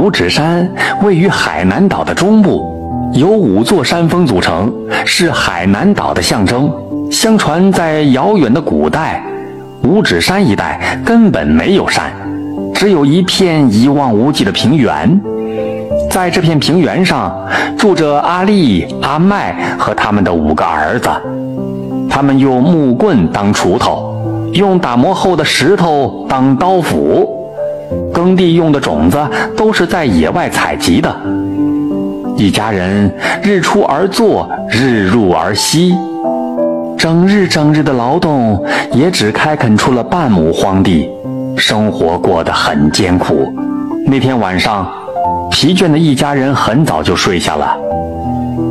五指山位于海南岛的中部，由五座山峰组成，是海南岛的象征。相传在遥远的古代，五指山一带根本没有山，只有一片一望无际的平原。在这片平原上，住着阿力、阿麦和他们的五个儿子。他们用木棍当锄头，用打磨后的石头当刀斧。耕地用的种子都是在野外采集的。一家人日出而作，日入而息，整日整日的劳动，也只开垦出了半亩荒地，生活过得很艰苦。那天晚上，疲倦的一家人很早就睡下了。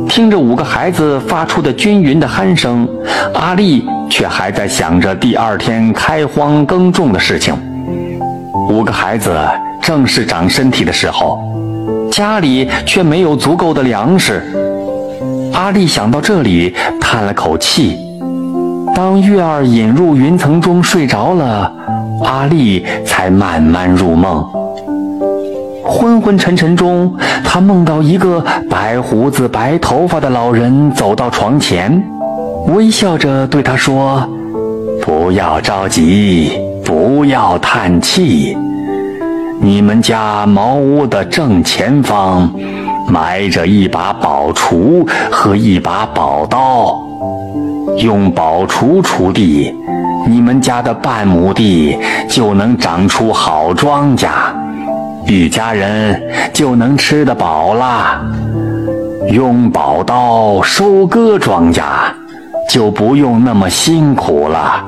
听着五个孩子发出的均匀的鼾声，阿丽却还在想着第二天开荒耕种的事情。五个孩子正是长身体的时候，家里却没有足够的粮食。阿丽想到这里，叹了口气。当月儿隐入云层中睡着了，阿丽才慢慢入梦。昏昏沉沉中，她梦到一个白胡子、白头发的老人走到床前，微笑着对她说：“不要着急。”不要叹气，你们家茅屋的正前方埋着一把宝锄和一把宝刀，用宝锄锄地，你们家的半亩地就能长出好庄稼，一家人就能吃得饱了。用宝刀收割庄稼，就不用那么辛苦了。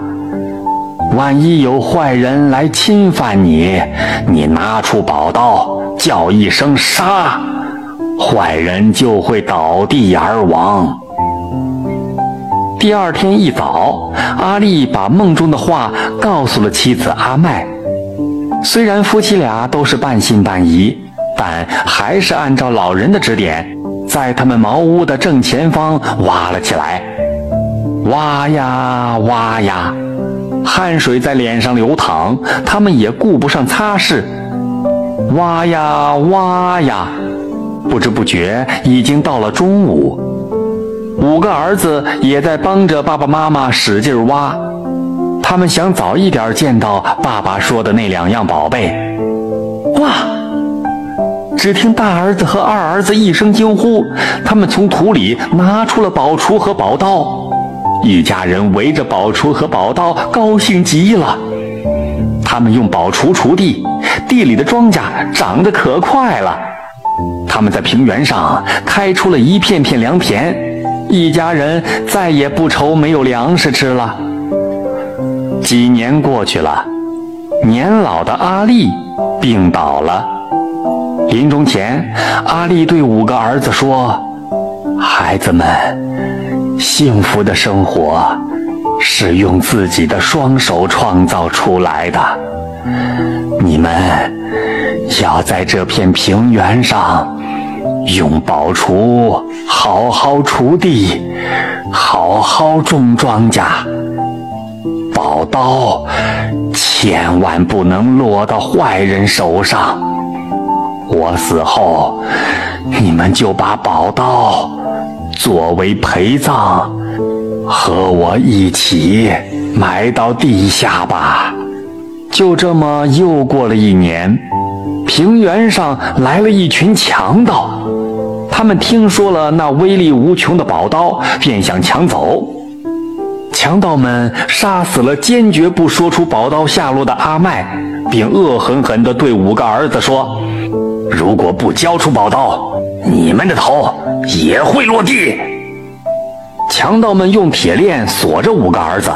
万一有坏人来侵犯你，你拿出宝刀，叫一声“杀”，坏人就会倒地而亡。第二天一早，阿丽把梦中的话告诉了妻子阿麦。虽然夫妻俩都是半信半疑，但还是按照老人的指点，在他们茅屋的正前方挖了起来。挖呀挖呀。汗水在脸上流淌，他们也顾不上擦拭，挖呀挖呀，不知不觉已经到了中午。五个儿子也在帮着爸爸妈妈使劲挖，他们想早一点见到爸爸说的那两样宝贝。哇！只听大儿子和二儿子一声惊呼，他们从土里拿出了宝锄和宝刀。一家人围着宝锄和宝刀，高兴极了。他们用宝锄锄地，地里的庄稼长得可快了。他们在平原上开出了一片片良田，一家人再也不愁没有粮食吃了。几年过去了，年老的阿丽病倒了。临终前，阿丽对五个儿子说：“孩子们。”幸福的生活是用自己的双手创造出来的。你们要在这片平原上用宝锄好好锄地，好好种庄稼。宝刀千万不能落到坏人手上。我死后，你们就把宝刀。作为陪葬，和我一起埋到地下吧。就这么又过了一年，平原上来了一群强盗，他们听说了那威力无穷的宝刀，便想抢走。强盗们杀死了坚决不说出宝刀下落的阿麦，并恶狠狠地对五个儿子说：“如果不交出宝刀，你们的头。”也会落地。强盗们用铁链锁着五个儿子，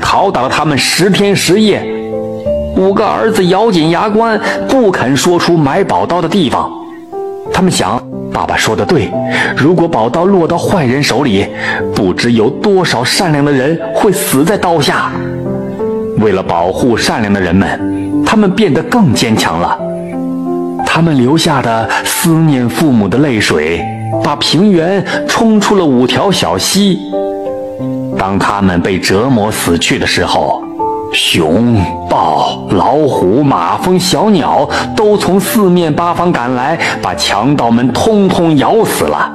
拷打了他们十天十夜。五个儿子咬紧牙关，不肯说出买宝刀的地方。他们想，爸爸说的对，如果宝刀落到坏人手里，不知有多少善良的人会死在刀下。为了保护善良的人们，他们变得更坚强了。他们留下的思念父母的泪水。把平原冲出了五条小溪。当他们被折磨死去的时候，熊、豹、老虎、马蜂、小鸟都从四面八方赶来，把强盗们通通咬死了。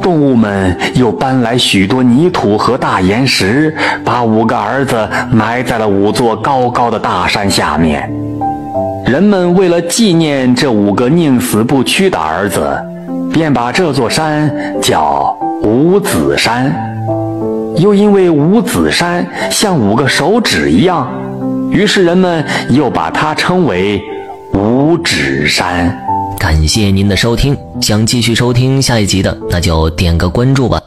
动物们又搬来许多泥土和大岩石，把五个儿子埋在了五座高高的大山下面。人们为了纪念这五个宁死不屈的儿子，便把这座山叫五子山。又因为五子山像五个手指一样，于是人们又把它称为五指山。感谢您的收听，想继续收听下一集的，那就点个关注吧。